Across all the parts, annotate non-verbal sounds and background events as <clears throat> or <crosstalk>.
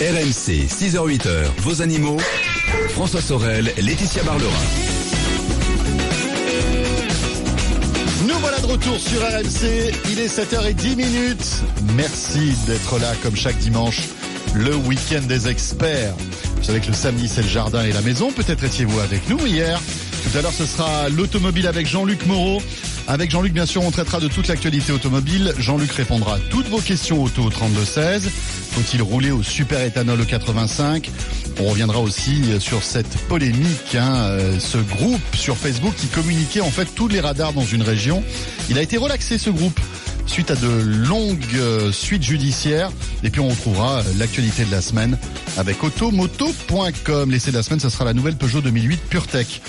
RMC, 6h-8h, vos animaux. François Sorel, Laetitia Barlerin. Nous voilà de retour sur RMC. Il est 7h10 minutes. Merci d'être là comme chaque dimanche. Le week-end des experts. Vous savez que le samedi c'est le jardin et la maison. Peut-être étiez-vous avec nous hier. Tout à l'heure ce sera l'automobile avec Jean-Luc Moreau. Avec Jean-Luc, bien sûr, on traitera de toute l'actualité automobile. Jean-Luc répondra à toutes vos questions auto au 32-16. Faut-il rouler au super éthanol au 85 On reviendra aussi sur cette polémique, hein, euh, ce groupe sur Facebook qui communiquait en fait tous les radars dans une région. Il a été relaxé ce groupe suite à de longues euh, suites judiciaires. Et puis on retrouvera euh, l'actualité de la semaine avec automoto.com. L'essai de la semaine, ce sera la nouvelle Peugeot 2008 PureTech.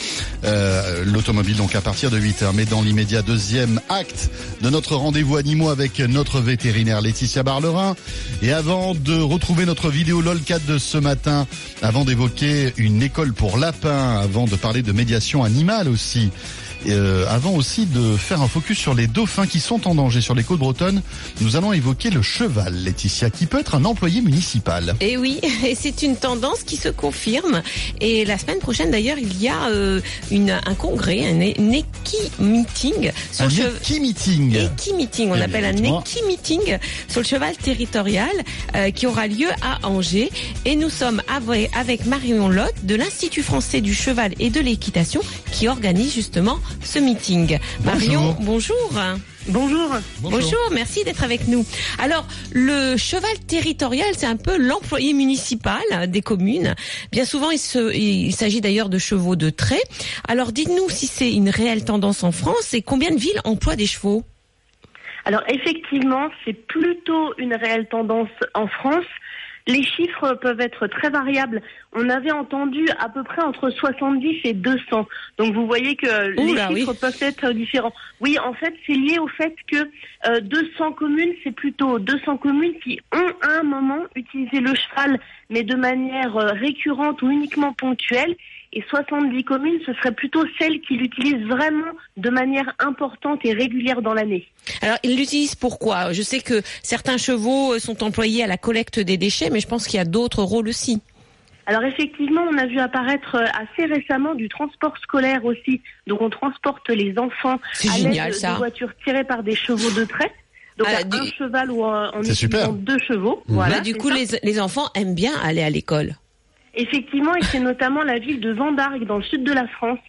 Euh, L'automobile donc à partir de 8h. Mais dans l'immédiat, deuxième acte de notre rendez-vous animaux avec notre vétérinaire Laetitia Barlerin. Et avant de retrouver notre vidéo LOLCAT de ce matin, avant d'évoquer une école pour lapins, avant de parler de médiation animale aussi, euh, avant aussi de faire un focus sur les dauphins qui sont en danger sur les côtes bretonnes, nous allons évoquer le cheval, Laetitia, qui peut être un employé municipal. Et oui, <laughs> et c'est une tendance qui se confirme. Et la semaine prochaine, d'ailleurs, il y a euh, une, un congrès, un, équi-meeting. Un équi-meeting Équi-meeting, on Eh appelle un équi-meeting sur le cheval territorial euh, qui aura lieu à Angers. Et nous sommes avec Marion Lotte de l'Institut français du cheval et de l'équitation qui organise justement ce meeting. Marion, bonjour. Bonjour. Bonjour, merci d'être avec nous. Alors, le cheval territorial, c'est un peu l'employé municipal des communes. Bien souvent, il, se- il s'agit d'ailleurs de chevaux de trait. Alors, dites-nous si c'est une réelle tendance en France et combien de villes emploient des chevaux? Alors effectivement, c'est plutôt une réelle tendance en France. Les chiffres peuvent être très variables. On avait entendu à peu près entre 70 et 200. Donc vous voyez que les chiffres oui. peuvent être différents. Oui, en fait, c'est lié au fait que euh, 200 communes, c'est plutôt 200 communes qui ont à un moment utilisé le cheval, mais de manière euh, récurrente ou uniquement ponctuelle. Et 70 communes, ce serait plutôt celles qui l'utilisent vraiment de manière importante et régulière dans l'année. Alors, ils l'utilisent pourquoi? Je sais que certains chevaux euh, sont employés à la collecte des déchets, mais je pense qu'il y a d'autres rôles aussi. Alors effectivement, on a vu apparaître euh, assez récemment du transport scolaire aussi. Donc on transporte les enfants à l'aide de voitures tirées par des chevaux de trait. Donc Ah, à du- un cheval ou en, utilisant deux chevaux. Voilà, Bah, du c'est coup, les enfants aiment bien aller à l'école. Effectivement, et c'est notamment la ville de Vendargue, dans le sud de la France,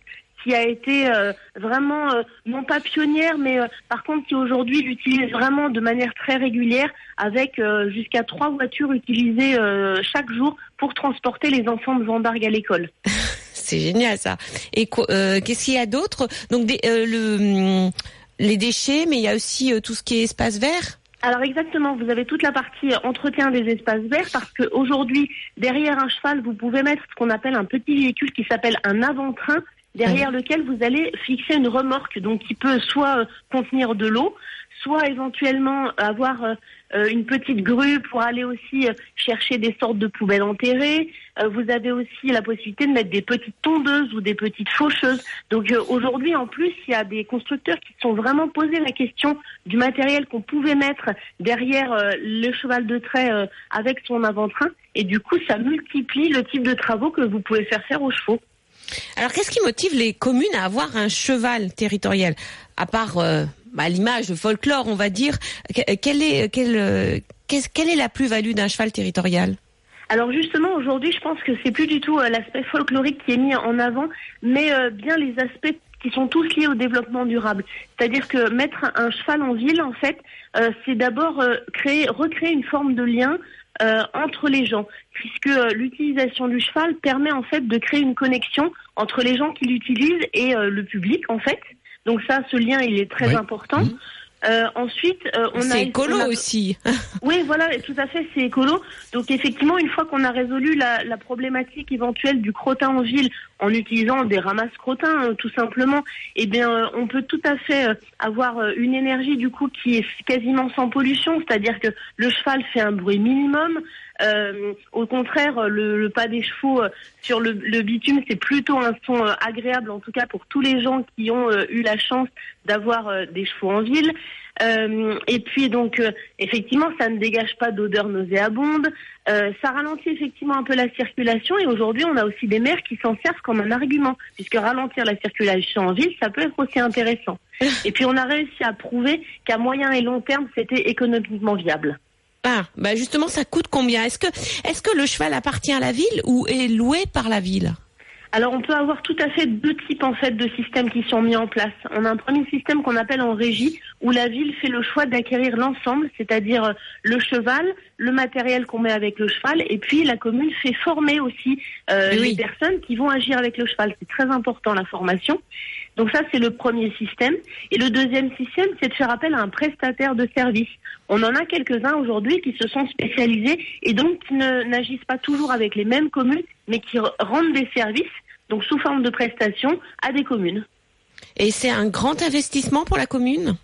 qui a été euh, vraiment, euh, non pas pionnière, mais euh, par contre qui aujourd'hui l'utilise vraiment de manière très régulière, avec euh, jusqu'à trois voitures utilisées euh, chaque jour pour transporter les enfants de Vendargue à l'école. <laughs> C'est génial ça. Et euh, qu'est-ce qu'il y a d'autre? Donc des, le, hum, les déchets, mais il y a aussi tout ce qui est espace vert? Alors exactement, vous avez toute la partie entretien des espaces verts parce qu'aujourd'hui, derrière un cheval, vous pouvez mettre ce qu'on appelle un petit véhicule qui s'appelle un avant-train, derrière lequel vous allez fixer une remorque, donc qui peut soit euh, contenir de l'eau, soit éventuellement avoir euh, euh, une petite grue pour aller aussi euh, chercher des sortes de poubelles enterrées. Vous avez aussi la possibilité de mettre des petites tondeuses ou des petites faucheuses. Donc aujourd'hui, en plus, il y a des constructeurs qui se sont vraiment posé la question du matériel qu'on pouvait mettre derrière le cheval de trait avec son avant-train. Et du coup, ça multiplie le type de travaux que vous pouvez faire faire aux chevaux. Alors qu'est-ce qui motive les communes à avoir un cheval territorial À part bah, l'image, folklore, on va dire. que- Quelle est, euh, qu'est-ce- quelle est la plus-value d'un cheval territorial? Alors justement, aujourd'hui, je pense que c'est plus du tout euh, l'aspect folklorique qui est mis en avant, mais euh, bien les aspects qui sont tous liés au développement durable. C'est-à-dire que mettre un, cheval en ville, en fait, euh, c'est d'abord euh, créer, recréer une forme de lien euh, entre les gens, puisque euh, l'utilisation du cheval permet en fait de créer une connexion entre les gens qui l'utilisent et euh, le public, en fait. Donc ça, ce lien, il est très Oui. important. Euh, ensuite, euh, on a C'est écolo a- aussi. <laughs> oui, voilà, tout à fait, c'est écolo. Donc effectivement, une fois qu'on a résolu la, la problématique éventuelle du crottin en ville en utilisant des ramasses crottins, euh, tout simplement, eh bien, euh, on peut tout à fait euh, avoir euh, une énergie du coup qui est quasiment sans pollution, c'est-à-dire que le cheval fait un bruit minimum. Euh, au contraire, le, pas des chevaux sur le, bitume, c'est plutôt un son agréable, en tout cas pour tous les gens qui ont eu la chance d'avoir des chevaux en ville. Euh, et puis donc euh, effectivement, ça ne dégage pas d'odeur nauséabonde. Euh, ça ralentit effectivement un peu la circulation. Et aujourd'hui, on a aussi des maires qui s'en servent comme un argument, puisque ralentir la circulation en ville, ça peut être aussi intéressant. Et puis on a réussi à prouver qu'à moyen et long terme, c'était économiquement viable. Ah, bah justement, ça coûte combien? Est-ce que, est-ce que le cheval appartient à la ville ou est loué par la ville? Alors on peut avoir tout à fait deux types en fait de systèmes qui sont mis en place. On a un premier système qu'on appelle en régie où la ville fait le choix d'acquérir l'ensemble, c'est-à-dire euh, le cheval, le matériel qu'on met avec le cheval et puis la commune fait former aussi euh, les personnes qui vont agir avec le cheval. C'est très important la formation. Donc ça c'est le premier système et le deuxième système c'est de faire appel à un prestataire de service. On en a quelques-uns aujourd'hui qui se sont spécialisés et donc qui n'agissent pas toujours avec les mêmes communes mais qui rendent des services donc sous forme de prestations, à des communes. Et c'est un grand investissement pour la commune?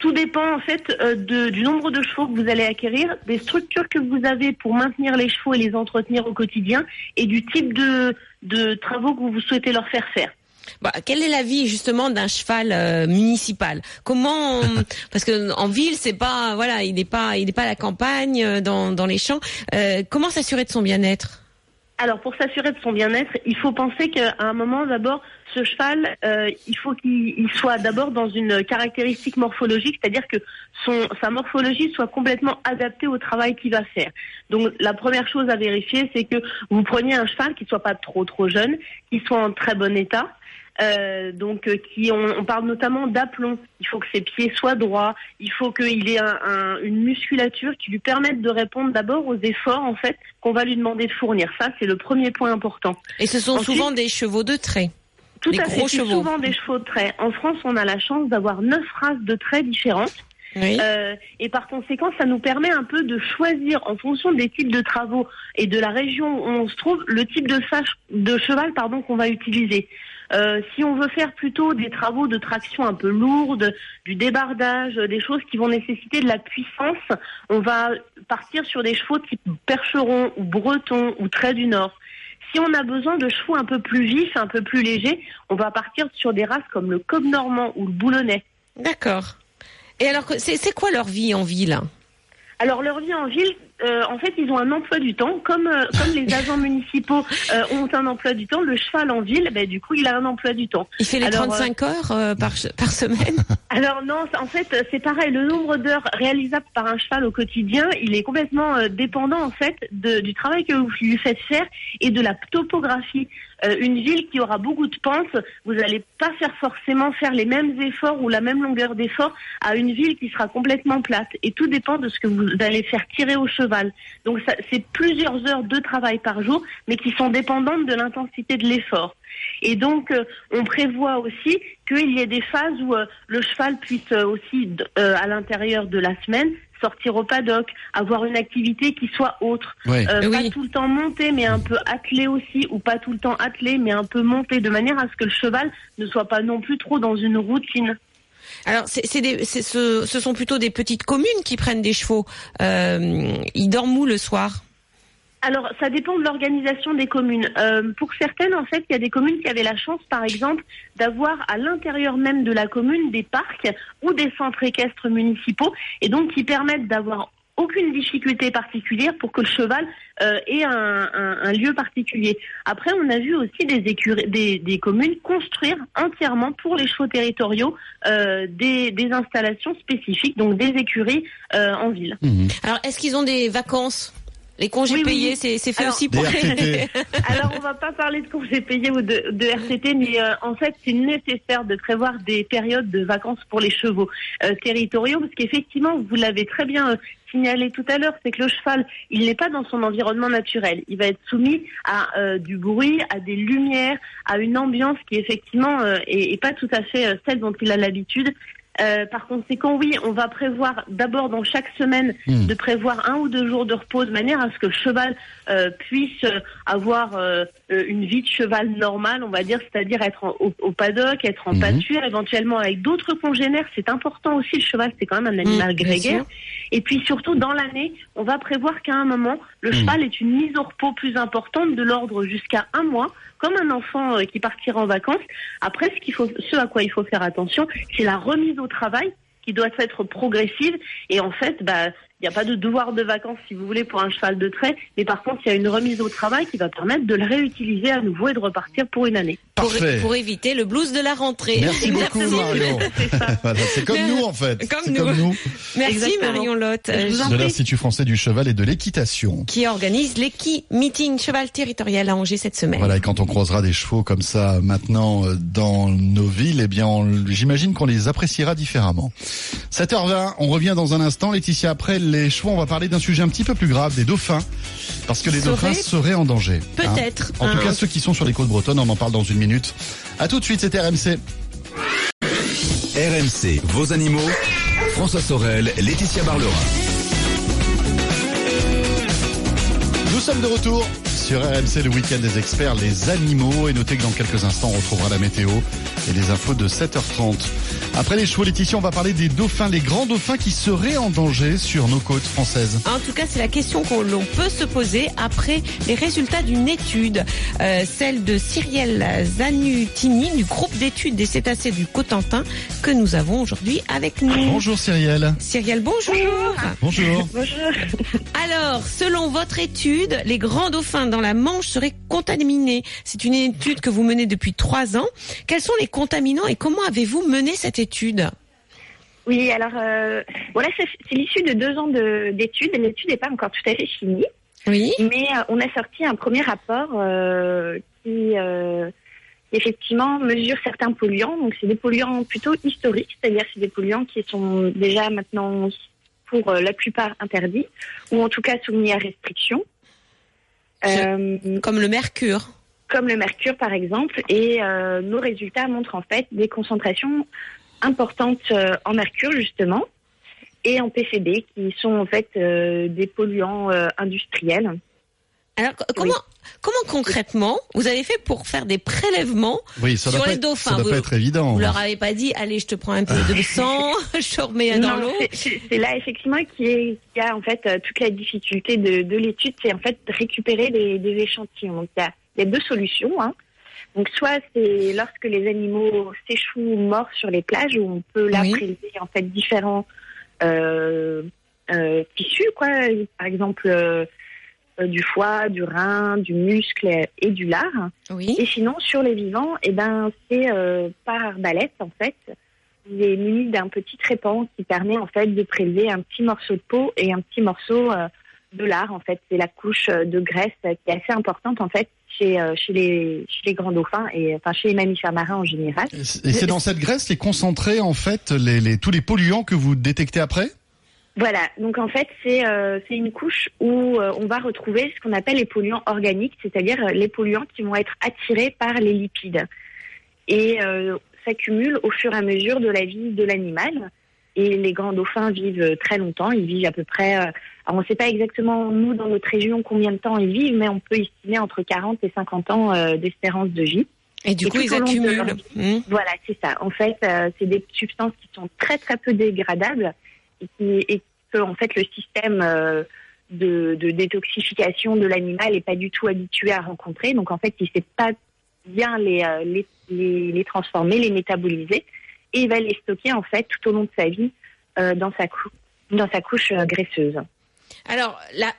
Tout dépend en fait euh, du nombre de chevaux que vous allez acquérir, des structures que vous avez pour maintenir les chevaux et les entretenir au quotidien, et du type de, travaux que vous souhaitez leur faire faire. Bah, quelle est la vie justement d'un cheval euh, municipal? Comment <laughs> parce que en ville c'est pas voilà il n'est pas il n'est pas à la campagne euh, dans, dans les champs. comment s'assurer de son bien-être? Alors pour s'assurer de son bien-être, il faut penser qu'à un moment d'abord, ce cheval, euh, il faut qu'il soit d'abord dans une caractéristique morphologique, c'est-à-dire que son, sa morphologie soit complètement adaptée au travail qu'il va faire. Donc la première chose à vérifier, c'est que vous preniez un cheval qui soit pas trop trop jeune, qui soit en très bon état, euh, donc euh, qui on, parle notamment d'aplomb. Il faut que ses pieds soient droits. Il faut qu'il ait une musculature qui lui permette de répondre d'abord aux efforts en fait qu'on va lui demander de fournir. Ça c'est le premier point important. Et ce sont souvent des chevaux de trait. Tout à fait, souvent des chevaux de trait. En France, on a la chance d'avoir neuf races de traits différentes. Euh, et par conséquent, ça nous permet un peu de choisir en fonction des types de travaux et de la région où on se trouve le type de, de cheval pardon qu'on va utiliser. Euh, si on veut faire plutôt des travaux de traction un peu lourdes, du débardage, des choses qui vont nécessiter de la puissance, on va partir sur des chevaux type percheron ou breton ou trait du nord. Si on a besoin de chevaux un peu plus vifs, un peu plus légers, on va partir sur des races comme le cob normand ou le boulonnais. D'accord. Et alors, c'est quoi leur vie en ville? Alors leur vie en ville, euh, en fait, ils ont un emploi du temps, comme euh, comme les agents <laughs> municipaux euh, ont un emploi du temps. Le cheval en ville, ben, du coup, il a un emploi du temps. Il fait les 35 heures par par semaine? <laughs> Alors non, en fait, c'est pareil. Le nombre d'heures réalisables par un cheval au quotidien, il est complètement dépendant en fait de, du travail que vous lui faites faire et de la topographie. une ville qui aura beaucoup de pentes, vous n'allez pas faire forcément faire les mêmes efforts ou la même longueur d'effort à une ville qui sera complètement plate. Et tout dépend de ce que vous allez faire tirer au cheval. Donc c'est plusieurs heures de travail par jour, mais qui sont dépendantes de l'intensité de l'effort. Et donc, euh, on prévoit aussi qu'il y ait des phases où euh, le cheval puisse euh, aussi, à l'intérieur de la semaine, sortir au paddock, avoir une activité qui soit autre. Pas tout le temps monté, mais un peu attelé aussi, ou pas tout le temps attelé, mais un peu monté, de manière à ce que le cheval ne soit pas non plus trop dans une routine. Alors, ce, sont plutôt des petites communes qui prennent des chevaux. Euh, ils dorment où le soir? Alors, ça dépend de l'organisation des communes. Euh, pour certaines, en fait, il y a des communes qui avaient la chance, par exemple, d'avoir à l'intérieur même de la commune des parcs ou des centres équestres municipaux, et donc qui permettent d'avoir aucune difficulté particulière pour que le cheval euh, ait un, lieu particulier. Après, on a vu aussi des, des, communes construire entièrement pour les chevaux territoriaux euh, des, installations spécifiques, donc des écuries euh, en ville. Mmh. Alors, est-ce qu'ils ont des vacances? Les congés payés, c'est fait aussi pour les... <laughs> Alors, on va pas parler de congés payés ou de, de RTT, mais euh, en fait, c'est nécessaire de prévoir des périodes de vacances pour les chevaux euh, territoriaux, parce qu'effectivement, vous l'avez très bien euh, signalé tout à l'heure, c'est que le cheval, il n'est pas dans son environnement naturel. Il va être soumis à du bruit, à des lumières, à une ambiance qui effectivement est, est, pas tout à fait celle dont il a l'habitude. Euh, par conséquent, oui, on va prévoir d'abord dans chaque semaine hmm. de prévoir un ou deux jours de repos de manière à ce que le cheval euh, puisse avoir euh, une vie de cheval normale, on va dire, c'est-à-dire être au, paddock, être en hmm. pâture, éventuellement avec d'autres congénères. C'est important aussi, le cheval, c'est quand même un animal hmm, grégaire. Et puis surtout, dans l'année, on va prévoir qu'à un moment, le Mhm. cheval est une mise au repos plus importante de l'ordre jusqu'à un mois, comme un enfant euh, qui partira en vacances. Après, ce qu'il faut, ce à quoi il faut faire attention, c'est la remise au travail qui doit être progressive. Et en fait, bah, il n'y a pas de devoir de vacances, si vous voulez, pour un cheval de trait. Mais par contre, il y a une remise au travail qui va permettre de le réutiliser à nouveau et de repartir pour une année. Pour, Parfait. pour éviter le blues de la rentrée. Merci beaucoup. Marion. <laughs> <laughs> C'est comme nous, en fait. Comme nous. comme nous. Merci Exactement. Marion Lotte, Je vous en De l'Institut français du cheval et de l'équitation. qui organise l'Equi Meeting Cheval Territorial à Angers cette semaine. Voilà, et quand on croisera des chevaux comme ça maintenant euh, dans nos villes, eh bien, j'imagine qu'on les appréciera différemment. 7h20, on revient dans un instant. Laetitia, après les chevaux, on va parler d'un sujet un petit peu plus grave, des dauphins. Parce que les dauphins seraient en danger. hein. Peut-être. En tout cas, ceux qui sont sur les côtes bretonnes, on en parle dans une minute. À tout de suite, c'était RMC. RMC, vos animaux. François Sorel, Laetitia Barlerin. Nous sommes de retour sur RMC, le week-end des experts, les animaux. Et notez que dans quelques instants, on retrouvera la météo et les infos de 7h30. Après les chevaux, Laetitia, on va parler des dauphins, les grands dauphins qui seraient en danger sur nos côtes françaises. En tout cas, c'est la question qu'on l'on peut se poser après les résultats d'une étude, euh, celle de Cyrielle Zanutini du groupe d'études des cétacés du Cotentin que nous avons aujourd'hui avec nous. Bonjour Cyrielle. Cyrielle, bonjour. Bonjour. Bonjour. Alors, selon votre étude, les grands dauphins dans la Manche seraient contaminés. C'est une étude que vous menez depuis trois ans. Quels sont les contaminants et comment avez-vous mené cette étude Oui, alors euh, voilà, c'est l'issue de deux ans de- d'études. L'étude n'est pas encore tout à fait finie, Oui. mais euh, on a sorti un premier rapport euh, qui effectivement mesure certains polluants. Donc c'est des polluants plutôt historiques, c'est-à-dire c'est des polluants qui sont déjà maintenant pour la plupart interdits ou en tout cas soumis à restriction. Euh, Comme le mercure. comme le mercure par exemple, et euh, nos résultats montrent en fait des concentrations importantes euh, en mercure justement et en PCB qui sont en fait euh, des polluants euh, industriels. Alors, co- comment, comment concrètement vous avez fait pour faire des prélèvements Oui, ça Sur les être, dauphins, ça doit vous- pas être évident. Vous leur avez pas dit, allez, je te prends un peu de <laughs> sang, <laughs> je te remets dans Non, l'eau. c'est- là effectivement qui est qui a en fait euh, toute la difficulté de, de l'étude, c'est en fait de récupérer des, des échantillons. Donc il y a, il y a deux solutions. Hein. Donc soit c'est lorsque les animaux s'échouent morts sur les plages où on peut là Oui. prélever en fait différents euh, euh, tissus, quoi. Par exemple euh, du foie, du rein, du muscle et du lard. Oui. Et sinon, sur les vivants, eh ben, c'est euh, par arbalète, en fait. Il est muni d'un petit trépan qui permet, en fait, de prélever un petit morceau de peau et un petit morceau euh, de lard, en fait. C'est la couche euh, de graisse euh, qui est assez importante, en fait, chez, euh, chez, les, chez les grands dauphins et enfin chez les mammifères marins en général. Et c'est et c'est dans cette graisse les concentrés en fait les, les- tous les polluants que vous détectez après? Voilà, donc en fait, c'est euh, une couche où euh, on va retrouver ce qu'on appelle les polluants organiques, c'est-à-dire euh, les polluants qui vont être attirés par les lipides et euh, s'accumulent au fur et à mesure de la vie de l'animal. Et les grands dauphins vivent très longtemps, ils vivent à peu près, alors on ne sait pas exactement, nous, dans notre région, combien de temps ils vivent, mais on peut estimer entre 40 et 50 ans d'espérance de vie. Et du Et coup, ils accumulent. leur Hmm. Voilà, c'est ça. En fait, c'est des substances qui sont très très peu dégradables et, que en fait le système euh, de, détoxification de l'animal n'est pas du tout habitué à rencontrer. Donc en fait, il ne sait pas bien les, euh, les, transformer, les métaboliser, et il va les stocker en fait tout au long de sa vie euh, dans sa couche graisseuse. Alors,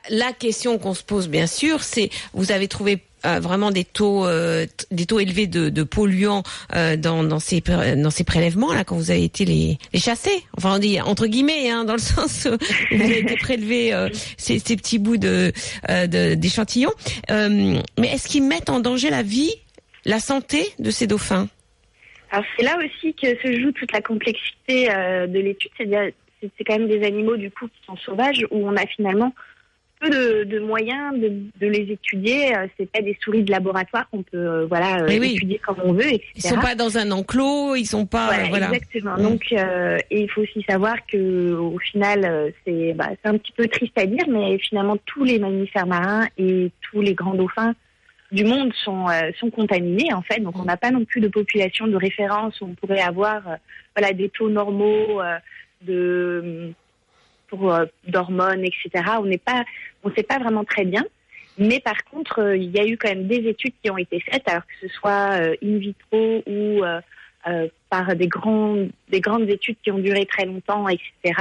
la, question qu'on se pose, bien sûr, c'est vous avez trouvé vraiment des taux, euh, des taux élevés de, polluants euh, dans, ces, dans ces prélèvements là quand vous avez été les, les chasser. Enfin, on dit entre guillemets, hein, dans le <laughs> sens où vous avez été prélevé euh, ces, petits bouts de euh, d'échantillons. Euh, mais est-ce qu'ils mettent en danger la vie, la santé de ces dauphins? Alors c'est là aussi que se joue toute la complexité euh, de l'étude, c'est-à-dire c'est c'est quand même des animaux du coup qui sont sauvages où on a finalement peu de, de moyens de, de les étudier. Euh, C'est pas des souris de laboratoire qu'on peut euh, voilà euh, oui. étudier comme on veut, etc. Ils sont pas dans un enclos, ils sont pas Voilà, voilà. exactement. Donc, euh, et il faut aussi savoir que au final, c'est bah, c'est un petit peu triste à dire, mais finalement tous les mammifères marins et tous les grands dauphins du monde sont euh, sont contaminés en fait. Donc, on n'a pas non plus de population de référence où on pourrait avoir euh, voilà des taux normaux de pour euh, d'hormones, etc. On n'est pas, on sait pas vraiment très bien. Mais par contre, euh, il y a eu quand même des études qui ont été faites, alors que ce soit euh, in vitro ou par des grandes, des grandes études qui ont duré très longtemps, etc.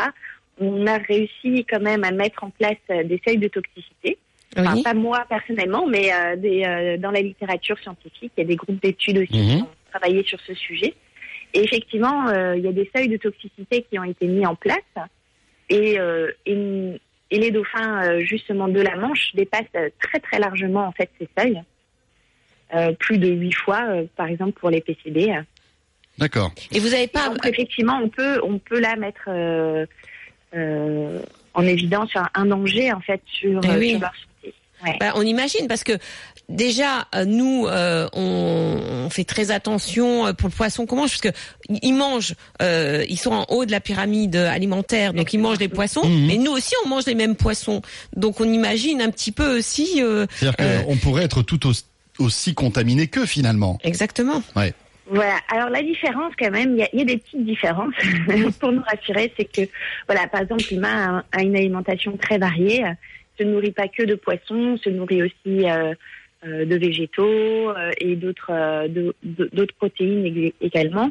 On a réussi quand même à mettre en place des seuils de toxicité. Enfin, pas moi personnellement, mais des, dans la littérature scientifique, il y a des groupes d'études aussi Mhm. qui ont travaillé sur ce sujet. Et effectivement, il y a des seuils de toxicité qui ont été mis en place. Et, euh, et, et les dauphins, euh, justement, de la Manche dépassent euh, très très largement en fait ces seuils. Euh, plus de huit fois, euh, par exemple, pour les PCB. D'accord. Et vous n'avez pas. Donc effectivement, on peut, on peut là mettre euh, euh, en évidence un, danger en fait sur, Eh oui. sur leur santé. Ouais. Bah, on imagine parce que déjà euh, nous euh, on, on fait très attention euh, pour le poisson qu'on mange parce que ils mangent euh, ils sont en haut de la pyramide alimentaire donc ils mangent des poissons Mhm. mais nous aussi on mange les mêmes poissons donc on imagine un petit peu aussi euh, C'est-à-dire Euh. qu'on pourrait être tout aussi, aussi contaminé que finalement. exactement Voilà. Alors la différence, quand même, il y a, il y a des petites différences <laughs> pour nous rassurer, c'est que, voilà, par exemple, l'humain a, a une alimentation très variée, se nourrit pas que de poissons, se nourrit aussi de végétaux euh, et d'autres euh, d'autres protéines ég- également.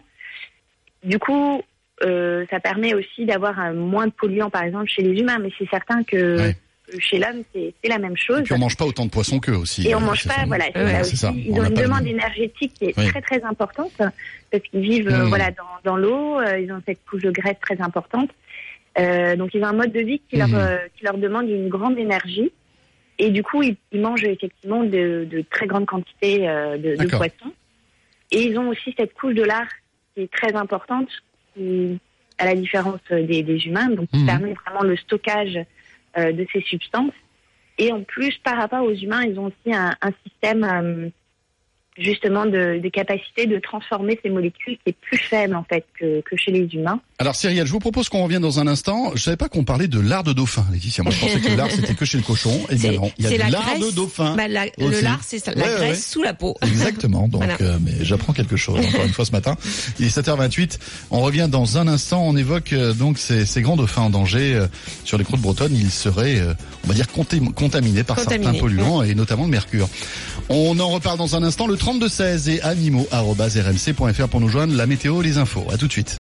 Du coup, euh, ça permet aussi d'avoir un moins de polluants, par exemple, chez les humains, mais c'est certain que Ouais. chez l'homme, c'est la même chose. Et puis on mange pas autant de poissons qu'eux aussi. Et on euh, mange pas, voilà, Ouais, aussi. ça. Ils On ont une demande même. énergétique qui est Oui. très très importante parce qu'ils vivent euh, Mm. voilà dans, dans l'eau, euh, ils ont cette couche de graisse très importante. Euh, donc ils ont un mode de vie qui Mm. leur euh, qui leur demande une grande énergie et du coup ils, ils mangent effectivement de, de très grandes quantités euh, de, de poissons et ils ont aussi cette couche de lard qui est très importante qui, à la différence des, des humains donc qui Mhm. permet vraiment le stockage euh, de ces substances et en plus, par rapport aux humains, ils ont aussi un, un système euh, justement de, de capacité de transformer ces molécules qui est plus faible en fait que, que chez les humains. Alors Cyrielle, je vous propose qu'on revienne dans un instant. Je savais pas qu'on parlait de lard de dauphin, Laetitia. Moi je pensais que le lard <laughs> c'était que chez le cochon. Eh bien non, il y a du la lard graisse. de dauphin. Bah, la- le lard c'est la Ouais, graisse ouais. sous la peau <laughs> <laughs> Exactement. Donc, Voilà. euh, mais j'apprends quelque chose encore une fois ce matin. Il est 7h28. On revient dans un instant. On évoque euh, donc ces, ces grands dauphins en danger euh, sur les côtes bretonnes. Ils seraient, euh, on va dire, contam- contaminés par certains polluants et notamment le mercure. On en reparle dans un instant. Le 32 16 et animaux@rmc.fr pour nous joindre. La météo, les infos. À tout de suite.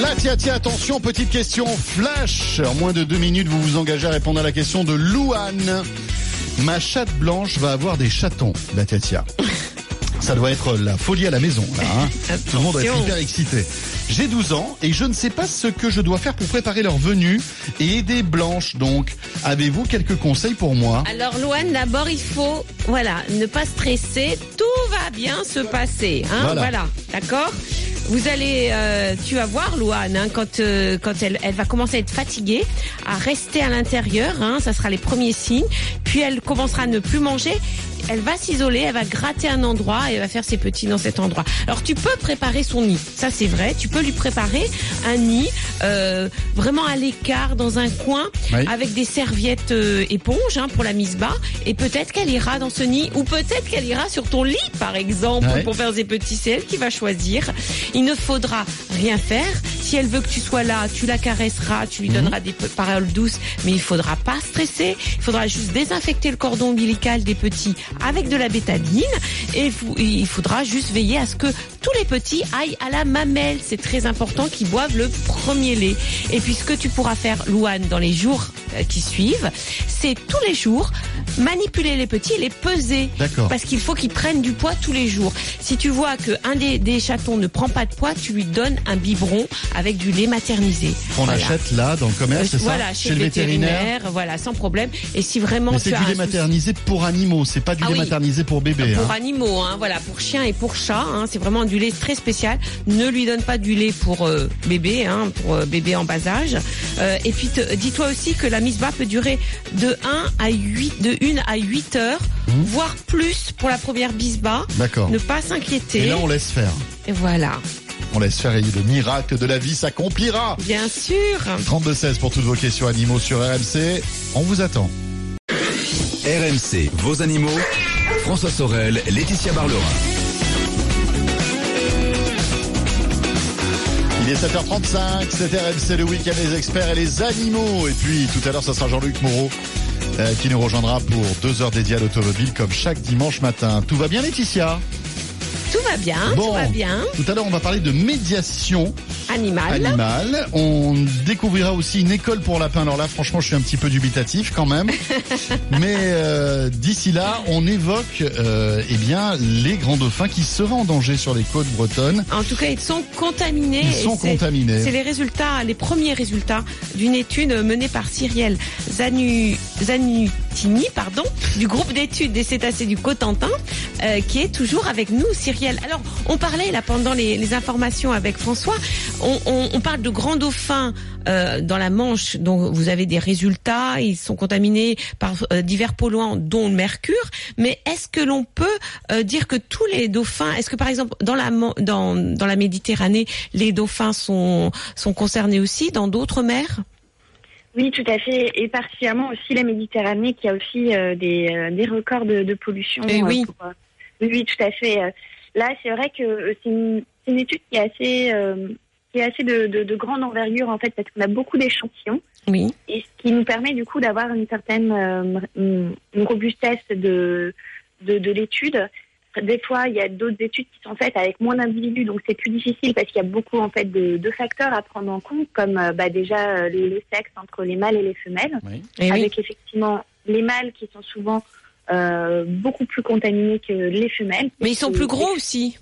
La tia tia, attention, petite question flash. En moins de deux minutes, vous vous engagez à répondre à la question de Louane. Ma chatte blanche va avoir des chatons, la tia tia. <laughs> Ça doit être la folie à la maison, là. Hein. <laughs> Tout le monde être Attention. hyper excité. J'ai 12 ans et je ne sais pas ce que je dois faire pour préparer leur venue et aider Blanche. Donc, avez-vous quelques conseils pour moi? Alors Loane, d'abord il faut voilà ne pas stresser, tout va bien se passer, hein, Voilà. voilà, d'accord? Vous allez, euh, tu vas voir Loane, hein, quand euh, elle va commencer à être fatiguée, à rester à l'intérieur, hein, ça sera les premiers signes. Puis elle commencera à ne plus manger. Elle va s'isoler, elle va gratter un endroit et elle va faire ses petits dans cet endroit. Alors tu peux préparer son nid, ça c'est vrai. Tu peux lui préparer un nid euh, vraiment à l'écart dans un coin Oui. avec des serviettes euh, éponges hein, pour la mise bas et peut-être qu'elle ira dans ce nid ou peut-être qu'elle ira sur ton lit par exemple pour faire ses petits c'est elle qui va choisir il ne faudra rien faire si elle veut que tu sois là tu la caresseras tu lui Mhm. donneras des pe- paroles douces mais il faudra pas stresser il faudra juste désinfecter le cordon ombilical des petits avec de la bétadine et il faudra juste veiller à ce que tous les petits aillent à la mamelle c'est très important qu'ils boivent le premier lait et puis ce que tu pourras faire Louane dans les jours euh, qui suivent c'est tous les jours manipuler les petits et les peser D'accord. parce qu'il faut qu'ils prennent du poids tous les jours. Si tu vois qu'un des, des chatons ne prend pas de poids, tu lui donnes un biberon avec du lait maternisé. On Voilà. achète là, dans le commerce, Euh, c'est ça voilà, chez, le vétérinaire, voilà, sans problème. Et si vraiment c'est du un lait souci- maternisé pour animaux, c'est pas du Ah lait oui. maternisé pour bébé. pour hein. animaux, hein, voilà, pour chiens et pour chats, hein, c'est vraiment du lait très spécial. Ne lui donne pas du lait pour euh, bébé, hein, pour euh, bébé en bas âge. Euh, et puis dis-toi aussi que la mise bas peut durer de 1 à 8, de 1 à 8 heures, Mmh. voire plus pour la première bas. D'accord. Ne pas Et s'inquiéter. là, on laisse faire. Et voilà, On laisse faire et le miracle de la vie s'accomplira. bien sûr. 32-16 pour toutes vos questions animaux sur RMC. On vous attend. RMC, vos animaux. François Sorel, Laetitia Barlerin. Il est 7h35, c'est RMC le week-end des experts et les animaux. Et puis tout à l'heure, ça sera Jean-Luc Moreau euh, qui nous rejoindra pour deux heures dédiées à l'automobile comme chaque dimanche matin. Tout va bien Laetitia? Tout va bien, Bon. tout va bien. Tout à l'heure, on va parler de médiation Animal. animale. On découvrira aussi une école pour lapins. Alors là, franchement, je suis un petit peu dubitatif quand même. <laughs> Mais euh, d'ici là, on évoque euh, eh bien les grands dauphins qui seraient en danger sur les côtes bretonnes. En tout cas, ils sont contaminés. Ils sont c'est- contaminés. C'est les résultats, les premiers résultats d'une étude menée par Cyrielle Zanu, Zanutini, pardon, du groupe d'études des cétacés du Cotentin, euh, qui est toujours avec nous, Cyrielle. Alors, on parlait là pendant les, les informations avec François, on, on- on parle de grands dauphins euh, dans la Manche, dont vous avez des résultats, ils sont contaminés par euh, divers polluants, dont le mercure. Mais est-ce que l'on peut euh, dire que tous les dauphins, est-ce que par exemple dans la dans dans la Méditerranée, les dauphins sont sont concernés aussi dans d'autres mers? Oui, tout à fait, et particulièrement aussi la Méditerranée qui a aussi euh, des, euh, des records de, de pollution. Eh oui. pour, euh, oui, oui, tout à fait. Euh, Là, c'est vrai que euh, c'est une, c'est une étude qui est assez, euh, qui est assez de, de, de grande envergure en fait, parce qu'on a beaucoup d'échantillons, Oui. et ce qui nous permet du coup d'avoir une certaine euh, une robustesse de, de, de l'étude. Des fois, il y a d'autres études qui sont faites avec moins d'individus, donc c'est plus difficile parce qu'il y a beaucoup en fait de, de facteurs à prendre en compte, comme euh, bah, déjà euh, le, le sexe entre les mâles et les femelles Oui. Et Eh oui. avec effectivement les mâles qui sont souvent euh, beaucoup plus contaminés que les femelles. Mais ils sont plus gros aussi.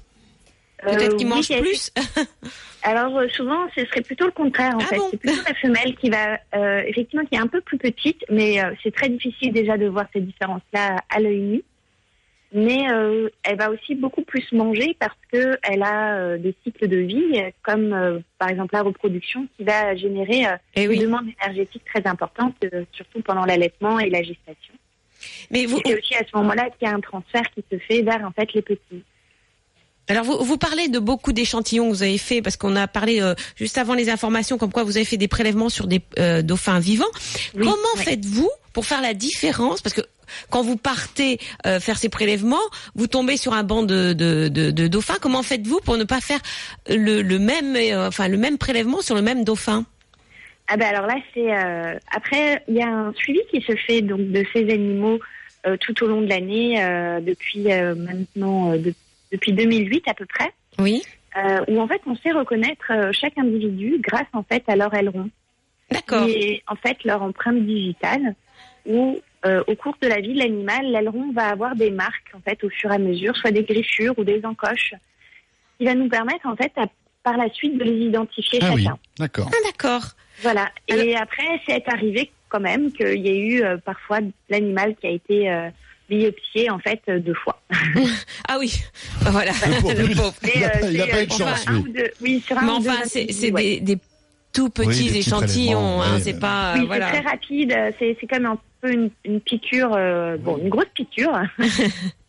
Euh, Peut-être qu'ils mangent plus. <laughs> Alors euh, souvent, ce serait plutôt le contraire en Ah fait. bon c'est plutôt la femelle qui va euh, effectivement qui est un peu plus petite, mais euh, c'est très difficile déjà de voir ces différences-là à l'œil nu. Mais euh, elle va aussi beaucoup plus manger parce que elle a euh, des cycles de vie, comme euh, par exemple la reproduction, qui va générer euh, Et une demande énergétique très importante, euh, surtout pendant l'allaitement et la gestation. Mais vous, c'est aussi à ce moment-là qu'il y a un transfert qui se fait vers en fait les petits. Alors vous, vous parlez de beaucoup d'échantillons que vous avez fait parce qu'on a parlé euh, juste avant les informations comme quoi vous avez fait des prélèvements sur des euh, dauphins vivants. Oui, Comment oui. faites-vous pour faire la différence? Parce que quand vous partez euh, faire ces prélèvements, vous tombez sur un banc de, de, de, de dauphins. Comment faites-vous pour ne pas faire le, le même enfin le même prélèvement sur le même dauphin? Ah ben alors là, c'est après il y a un suivi qui se fait donc de ces animaux tout au long de l'année depuis maintenant depuis 2008 à peu près, Oui. euh, où en fait on sait reconnaître euh, chaque individu grâce en fait à leur aileron D'accord. et en fait leur empreinte digitale, où euh, au cours de la vie de l'animal, l'aileron va avoir des marques en fait au fur et à mesure, soit des griffures ou des encoches, qui va nous permettre en fait à- par la suite de les identifier Ah oui, chacun. d'accord. Ah d'accord. Voilà. Et après, c'est arrivé quand même qu'il y a eu euh, parfois l'animal qui a été euh, biopsié en fait euh, deux fois. <laughs> Ah oui. Voilà. Le pauvre. Le pauvre. Il Mais, pas- euh, il euh, eu de chance, un lui. ou deux- Oui, sur un Mais enfin, c'est ouais. des, des tout petits Oui, des échantillons. Hein, ouais. c'est pas Oui, voilà. c'est très rapide. euh, C'est, c'est comme un peu une, une piqûre, euh, bon, une grosse piqûre. <laughs>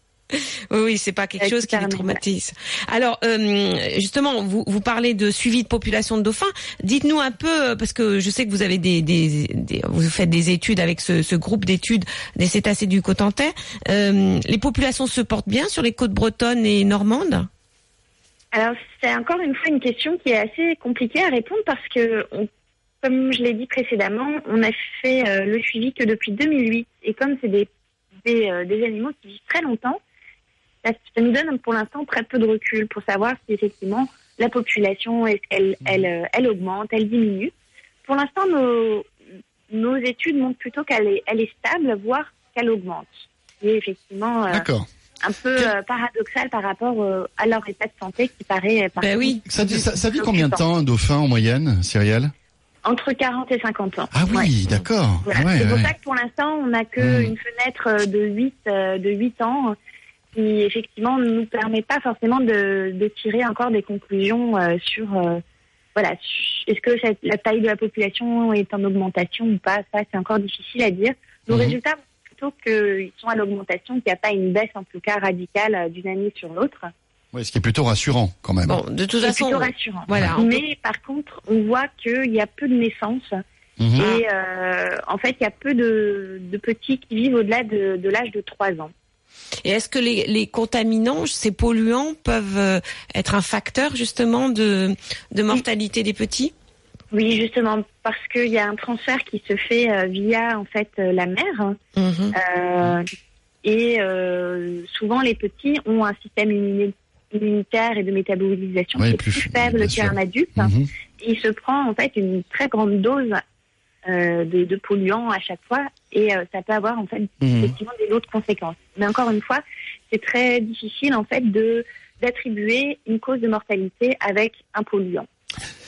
Oui, c'est pas quelque chose qui les traumatise. Alors, euh, justement, vous, vous parlez de suivi de population de dauphins. Dites-nous un peu, euh, parce que je sais que vous avez des, des, des- vous faites des études avec ce, ce groupe d'études des cétacés du Cotentin. Euh, les populations se portent bien sur les côtes bretonnes et normandes? Alors, c'est encore une fois une question qui est assez compliquée à répondre parce que, on- comme je l'ai dit précédemment, on a fait euh, le suivi que depuis 2008. Et comme c'est des, des, euh, des animaux qui vivent très longtemps, ça, ça nous donne pour l'instant très peu de recul pour savoir si effectivement la population, est-ce qu'elle elle, euh, elle augmente, elle diminue. Pour l'instant, nos, nos études montrent plutôt qu'elle est, elle est stable, voire qu'elle augmente. Et effectivement, euh, D'accord. un peu euh, paradoxal par rapport euh, à leur état de santé qui paraît euh, par Ben oui. Ça, ça, ça vit combien de temps un dauphin en moyenne, Cyrielle? Entre 40 et 50 ans. Ah oui, Ouais. d'accord. Voilà. Ah ouais, c'est pour ouais. ça que pour l'instant, on n'a que Mm. une fenêtre de 8, euh, de 8 ans qui effectivement ne nous permet pas forcément de, de tirer encore des conclusions euh, sur euh, voilà, est-ce que cette- la taille de la population est en augmentation ou pas? Ça, c'est encore difficile à dire. Nos Mhm. résultats plutôt qu'ils sont à l'augmentation, qu'il n'y a pas une baisse en tout cas radicale euh, d'une année sur l'autre. Ouais, ce qui est plutôt rassurant quand même. Bon, de toute C'est façon, plutôt rassurant. voilà. Mais par contre, on voit qu'il y a peu de naissances Mhm. et euh, en fait, il y a peu de, de petits qui vivent au-delà de, de l'âge de 3 ans. Et est-ce que les, les, contaminants, ces polluants, peuvent euh, être un facteur justement de, de mortalité des petits? Oui, justement, parce qu'il y a un transfert qui se fait euh, via en fait euh, la mer. Mhm. Euh, et euh, souvent, les petits ont un système immuni- immunitaire et de métabolisation qui est plus- plus, faible qu'un adulte. Mhm. il se prend en fait une très grande dose euh, de, de polluants à chaque fois et euh, ça peut avoir en fait Mhm. effectivement des lots de conséquences. Mais encore une fois, c'est très difficile en fait de d'attribuer une cause de mortalité avec un polluant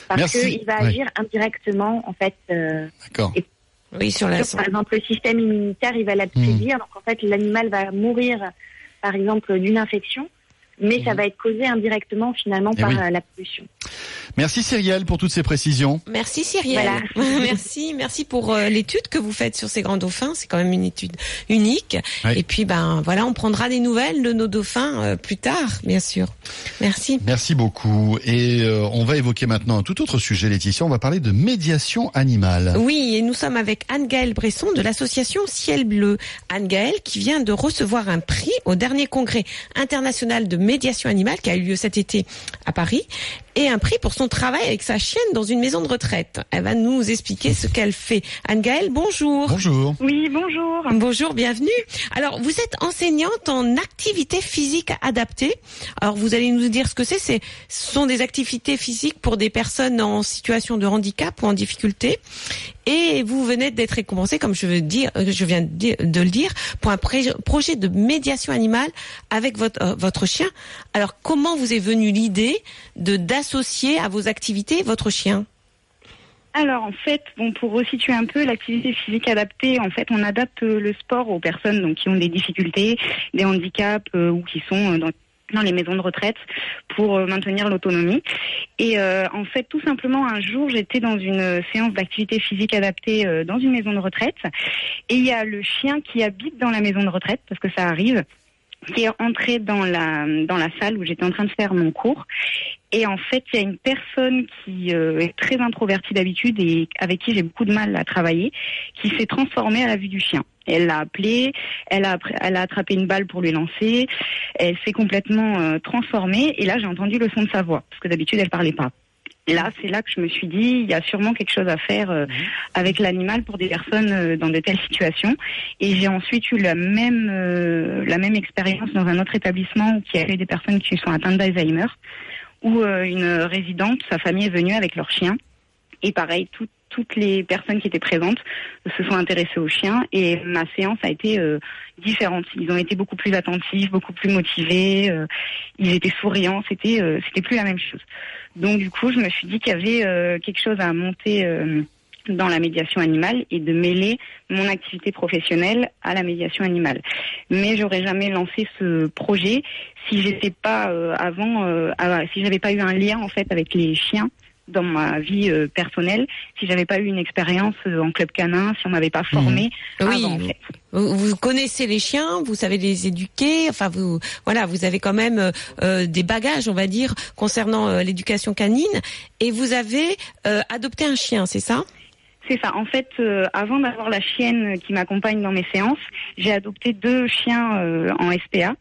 parce qu'il va Ouais. agir indirectement en fait. euh, D'accord. Oui, sur la par exemple, le système immunitaire, il va l'affaiblir. Donc, en fait, l'animal va mourir, par exemple, d'une infection, mais ça va être causé indirectement, finalement, Eh par oui. euh, la pollution. Merci Cyrielle pour toutes ces précisions. Merci Cyrielle. Voilà. <laughs> merci, merci pour euh, l'étude que vous faites sur ces grands dauphins. C'est quand même une étude unique. Oui. Et puis ben voilà, on prendra des nouvelles de nos dauphins euh, plus tard, bien sûr. Merci. Merci beaucoup. Et euh, on va évoquer maintenant un tout autre sujet, Laetitia. On va parler de médiation animale. Oui, et nous sommes avec Anne-Gaëlle Bresson de l'association Ciel Bleu. Anne-Gaëlle qui vient de recevoir un prix au dernier congrès international de médiation animale qui a eu lieu cet été à Paris et un prix pour son travail avec sa chienne dans une maison de retraite. Elle va nous expliquer ce qu'elle fait. Anne-Gaëlle, bonjour. Bonjour. Oui, bonjour. Bonjour, bienvenue. Alors, vous êtes enseignante en activité physique adaptée. Alors, vous allez nous dire ce que c'est. C'est, ce sont des activités physiques pour des personnes en situation de handicap ou en difficulté. Et vous venez d'être récompensée, comme je veux dire, euh, je viens de le dire, pour un projet de médiation animale avec votre, euh, votre chien. Alors, comment vous est venue l'idée de d'associer à vos activités votre chien? Alors en fait, bon pour resituer un peu l'activité physique adaptée, en fait, on adapte le sport aux personnes donc qui ont des difficultés, des handicaps euh, ou qui sont dans dans les maisons de retraite pour euh, maintenir l'autonomie. Et euh, en fait, tout simplement, un jour, j'étais dans une euh, séance d'activité physique adaptée dans une maison de retraite. Et il y a le chien qui habite dans la maison de retraite, parce que ça arrive, qui est entré dans la, dans la salle où j'étais en train de faire mon cours. Et en fait, il y a une personne qui euh, est très introvertie d'habitude et avec qui j'ai beaucoup de mal à travailler, qui s'est transformée à la vue du chien. Elle l'a appelé, elle a, elle a attrapé une balle pour lui lancer, elle s'est complètement euh, transformée. Et là, j'ai entendu le son de sa voix, parce que d'habitude, elle parlait pas. Et là, c'est là que je me suis dit, il y a sûrement quelque chose à faire euh, avec l'animal pour des personnes euh, dans de telles situations. Et j'ai ensuite eu la même euh, la même expérience dans un autre établissement qui avait des personnes qui sont atteintes d'Alzheimer, où euh, une résidente, sa famille est venue avec leur chien. Et pareil, tout- toutes les personnes qui étaient présentes se sont intéressées au chien et ma séance a été euh, différente. Ils ont été beaucoup plus attentifs, beaucoup plus motivés, euh, ils étaient souriants, c'était euh, c'était plus la même chose. Donc du coup, je me suis dit qu'il y avait quelque chose à monter dans la médiation animale et de mêler mon activité professionnelle à la médiation animale. Mais j'aurais jamais lancé ce projet si j'étais pas avant, si j'avais pas eu un lien en fait avec les chiens dans ma vie euh, personnelle, si j'avais pas eu une expérience euh, en club canin, si on m'avait pas formé Oui, avant, en fait. Vous, vous connaissez les chiens, vous savez les éduquer. Enfin, vous, voilà, vous avez quand même euh, euh, des bagages, on va dire, concernant euh, l'éducation canine. Et vous avez euh, adopté un chien, c'est ça? C'est ça. En fait, euh, avant d'avoir la chienne qui m'accompagne dans mes séances, j'ai adopté deux chiens euh, en SPA.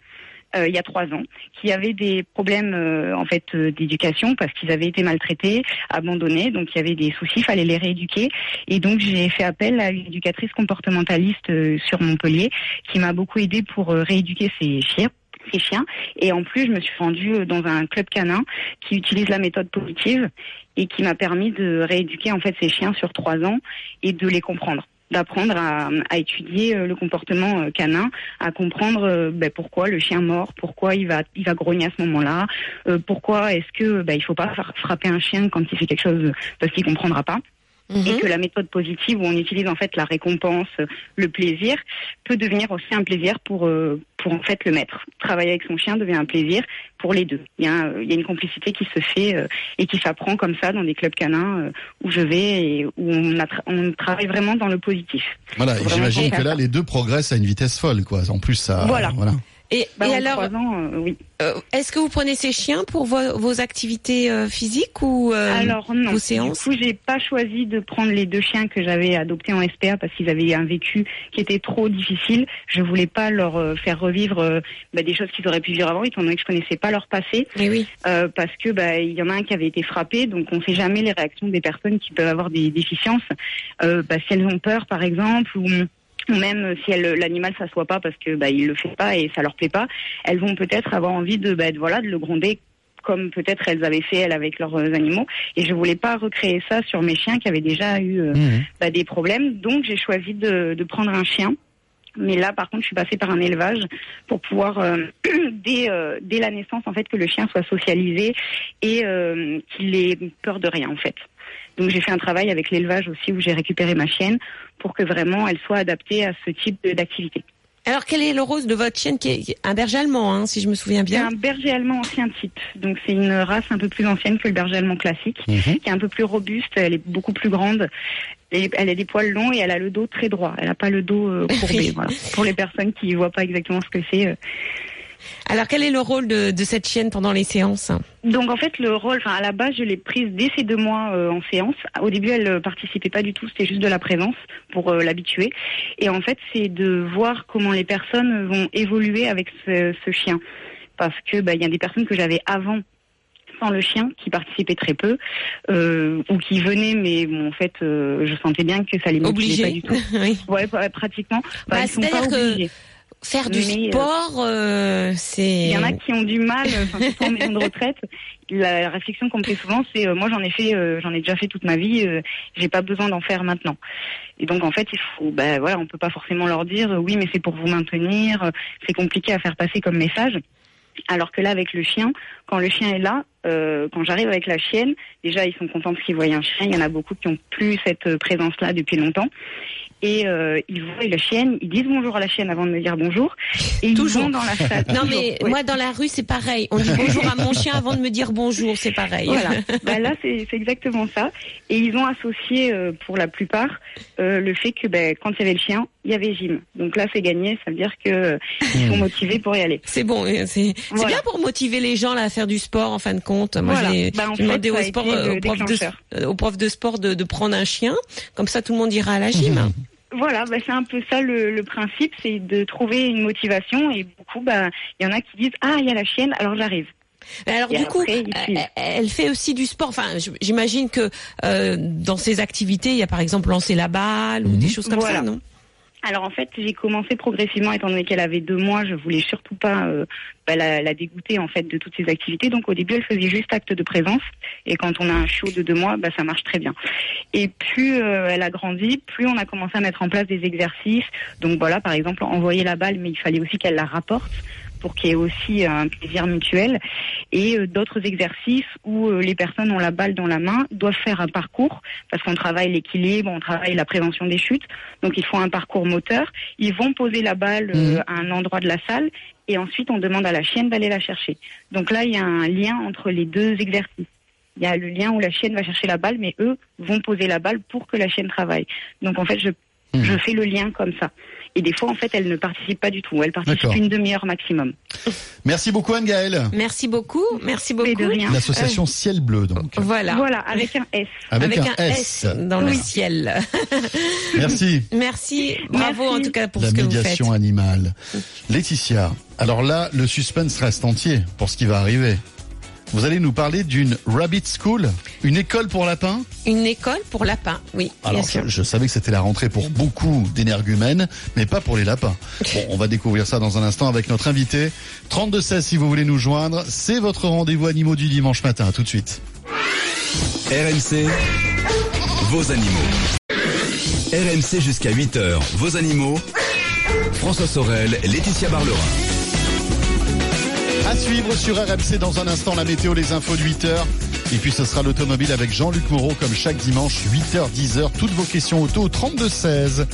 Euh, il y a trois ans, qui avaient des problèmes euh, en fait euh, d'éducation parce qu'ils avaient été maltraités, abandonnés, donc il y avait des soucis, il fallait les rééduquer. Et donc j'ai fait appel à une éducatrice comportementaliste sur Montpellier qui m'a beaucoup aidé pour rééduquer ces chiens ces chiens. Et en plus je me suis rendue dans un club canin qui utilise la méthode positive et qui m'a permis de rééduquer en fait ces chiens sur trois ans et de les comprendre d'apprendre à, étudier euh, le comportement euh, canin, à comprendre euh, ben, pourquoi le chien mord, pourquoi il va il va grogner à ce moment-là, pourquoi est-ce que ben, il faut pas frapper un chien quand il fait quelque chose parce qu'il comprendra pas Mhm. et que la méthode positive où on utilise en fait la récompense, euh, le plaisir, peut devenir aussi un plaisir pour euh, pour en fait le maître. Travailler avec son chien devient un plaisir pour les deux. Il y a, il y a une complicité qui se fait euh, et qui s'apprend comme ça dans des clubs canins euh, où je vais et où on, a tra- on travaille vraiment dans le positif. Voilà, j'imagine que là, ça. les deux progressent à une vitesse folle, quoi. En plus, ça. Voilà. voilà. Et, Bah, et alors, ans, euh, oui. euh, est-ce que vous prenez ces chiens pour vos, vos activités euh, physiques ou Alors non. vos séances Du coup, j'ai pas choisi de prendre les deux chiens que j'avais adoptés en SPA parce qu'ils avaient un vécu qui était trop difficile. Je voulais pas leur faire revivre bah, des choses qu'ils auraient pu vivre avant, étant donné que je connaissais pas leur passé. Mais oui. Parce que bah il y en a un qui avait été frappé, donc on sait jamais les réactions des personnes qui peuvent avoir des déficiences. Bah, si elles ont peur, par exemple, ou même si l'animal s'assoit pas parce que bah il le fait pas et ça leur plaît pas, elles vont peut-être avoir envie de bah, de- voilà de le gronder comme peut-être elles avaient fait elles avec leurs euh, animaux et je voulais pas recréer ça sur mes chiens qui avaient déjà eu euh, Mhm. bah, des problèmes donc j'ai choisi de, de prendre un chien mais là, par contre, je suis passée par un élevage pour pouvoir, euh, <clears throat> dès, euh, dès la naissance, en fait, que le chien soit socialisé et euh, qu'il ait peur de rien, en fait. Donc, j'ai fait un travail avec l'élevage aussi où j'ai récupéré ma chienne pour que vraiment elle soit adaptée à ce type d'activité. Alors, quel est le rose de votre chienne qui est un berger allemand, hein, si je me souviens C'est bien un berger allemand ancien type. Donc, c'est une race un peu plus ancienne que le berger allemand classique, Mhm. qui est un peu plus robuste. Elle est beaucoup plus grande. Et elle a des poils longs et elle a le dos très droit. Elle n'a pas le dos euh, courbé. <laughs> voilà. Pour les personnes qui voient pas exactement ce que c'est. Alors, quel est le rôle de, de cette chienne pendant les séances Donc en fait le rôle, à la base je l'ai prise dès ces deux mois euh, en séance. Au début elle euh, participait pas du tout, c'était juste de la présence pour euh, l'habituer. Et en fait c'est de voir comment les personnes vont évoluer avec ce, ce chien, parce que bah il y a des personnes que j'avais avant sans le chien qui participaient très peu euh, ou qui venaient mais bon en fait euh, je sentais bien que ça les motivait pas du tout. <laughs> Oui. Ouais pratiquement. Bah, ils sont pas c'est-à-dire que- obligés. Faire du Mais, euh, sport, euh, c'est... Il y en a qui ont du mal, euh, enfin, surtout en maison de <laughs> retraite. La, réflexion qu'on me fait souvent, c'est euh, moi j'en ai fait, euh, j'en ai déjà fait toute ma vie, euh, j'ai pas besoin d'en faire maintenant. Et donc en fait, il faut, ben voilà, on peut pas forcément leur dire oui, mais c'est pour vous maintenir. C'est compliqué à faire passer comme message. Alors que là, avec le chien, quand le chien est là, euh, quand j'arrive avec la chienne, déjà ils sont contents parce qu'ils voient un chien. Il y en a beaucoup qui ont plus cette présence-là depuis longtemps. Et euh, ils voient la chienne, ils disent bonjour à la chienne avant de me dire bonjour. Et ils Toujours. vont dans la salle. Non mais ouais. moi dans la rue c'est pareil. On dit bonjour à mon chien avant de me dire bonjour, c'est pareil. Voilà. bah là, c'est exactement ça. Et ils ont associé, euh, pour la plupart, euh, le fait que ben, quand il y avait le chien, il y avait gym. Donc là, c'est gagné. Ça veut dire que ils sont motivés pour y aller. C'est bon, c'est Voilà. bien pour motiver les gens là à faire du sport en fin de compte. Moi Voilà. j'ai Bah, demandé au, sport, au, prof de, déclencheur. au prof de sport de, de prendre un chien, comme ça tout le monde ira à la gym. Voilà, bah, c'est un peu ça le, le principe, c'est de trouver une motivation. Et beaucoup, bah, il y en a qui disent ah, il y a la chienne, alors j'arrive. Mais Alors Et du coup, après, elle fait aussi du sport. Enfin, j'imagine que euh, dans ses activités, il y a par exemple lancer la balle ou des choses comme Voilà. ça, non? Alors en fait, j'ai commencé progressivement, étant donné qu'elle avait deux mois, je voulais surtout pas euh, bah, la, dégoûter en fait de toutes ces activités. Donc au début, elle faisait juste acte de présence, et quand on a un chiot de deux mois, bah, ça marche très bien. Et plus euh, elle a grandi, plus on a commencé à mettre en place des exercices. Donc voilà, par exemple, envoyer la balle, mais il fallait aussi qu'elle la rapporte pour qu'il y ait aussi un plaisir mutuel et euh, d'autres exercices où euh, les personnes ont la balle dans la main doivent faire un parcours parce qu'on travaille l'équilibre, on travaille la prévention des chutes. Donc ils font un parcours moteur. Ils vont poser la balle euh, à un endroit de la salle et ensuite on demande à la chienne d'aller la chercher. Donc là il y a un lien entre les deux exercices. Il y a le lien où la chienne va chercher la balle, mais eux vont poser la balle pour que la chienne travaille. Donc en fait je je fais le lien comme ça. Et des fois, en fait, elle ne participe pas du tout. Elle participe une demi-heure maximum. Merci beaucoup Anne-Gaëlle. Merci beaucoup, merci beaucoup. L'association Ciel Bleu donc. Voilà. Voilà, avec un S. Avec, un, S, dans le ciel. <laughs> Merci. Merci, bravo Merci. en tout cas pour La ce que vous faites. médiation animale. Laetitia, alors là, le suspense reste entier pour ce qui va arriver. Vous allez nous parler d'une rabbit school, une école pour lapins. Une école pour lapins, oui, bien Alors, sûr. je, je savais que c'était la rentrée pour beaucoup d'énergumènes, mais pas pour les lapins. <laughs> Bon, on va découvrir ça dans un instant avec notre invité. 32-16 si vous voulez nous joindre. C'est votre rendez-vous animaux du dimanche matin. À tout de suite. RMC, vos animaux. RMC jusqu'à 8h, vos animaux. François Sorel, Laetitia Barlerin. À suivre sur RMC dans un instant la météo, les infos de 8h. Et puis ce sera l'automobile avec Jean-Luc Moreau comme chaque dimanche 8h 10h. Toutes vos questions auto au 32 16.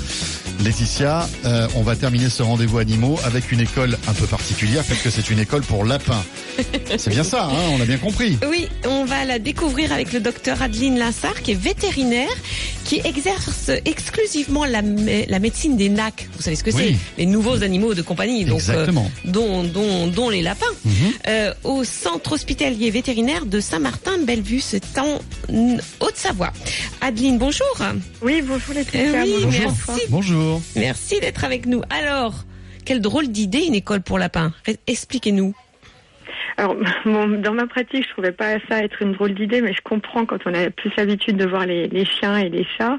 Laetitia, euh, on va terminer ce rendez-vous animaux avec une école un peu particulière, parce que c'est une école pour lapins. <laughs> C'est bien ça, hein, on a bien compris. Oui, on va la découvrir avec le docteur Adeline Lassard, qui est vétérinaire, qui exerce exclusivement la, mé- la médecine des NAC. Vous savez ce que Oui. c'est Les nouveaux animaux de compagnie, donc, euh, dont, dont, dont les lapins. Mhm. Euh, au centre hospitalier vétérinaire de Saint-Martin-Bellevue, c'est en Haute-Savoie. Adeline, bonjour. Oui, bonjour les Eh oui, Bonjour. merci. Bonjour. Merci d'être avec nous. Alors, quelle drôle d'idée une école pour lapins. Expliquez-nous. Alors, <laughs> bon, dans ma pratique, je trouvais pas ça être une drôle d'idée, mais je comprends quand on a plus l'habitude de voir les, les chiens et les chats.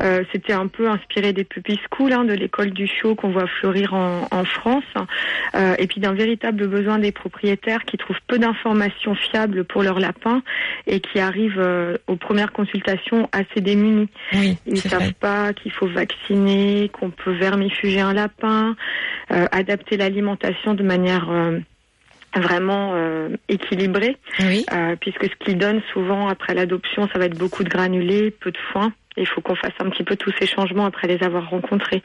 Euh, C'était un peu inspiré des puppy schools, hein, de l'école du chiot qu'on voit fleurir en, en France, euh, et puis d'un véritable besoin des propriétaires qui trouvent peu d'informations fiables pour leurs lapins et qui arrivent euh, aux premières consultations assez démunis. Oui, Ils c'est savent vrai. pas qu'il faut vacciner, qu'on peut vermifuger un lapin, euh, adapter l'alimentation de manière euh, vraiment euh, équilibrée, Oui. euh, puisque ce qu'ils donnent souvent après l'adoption, ça va être beaucoup de granulés, peu de foin. Il faut qu'on fasse un petit peu tous ces changements après les avoir rencontrés.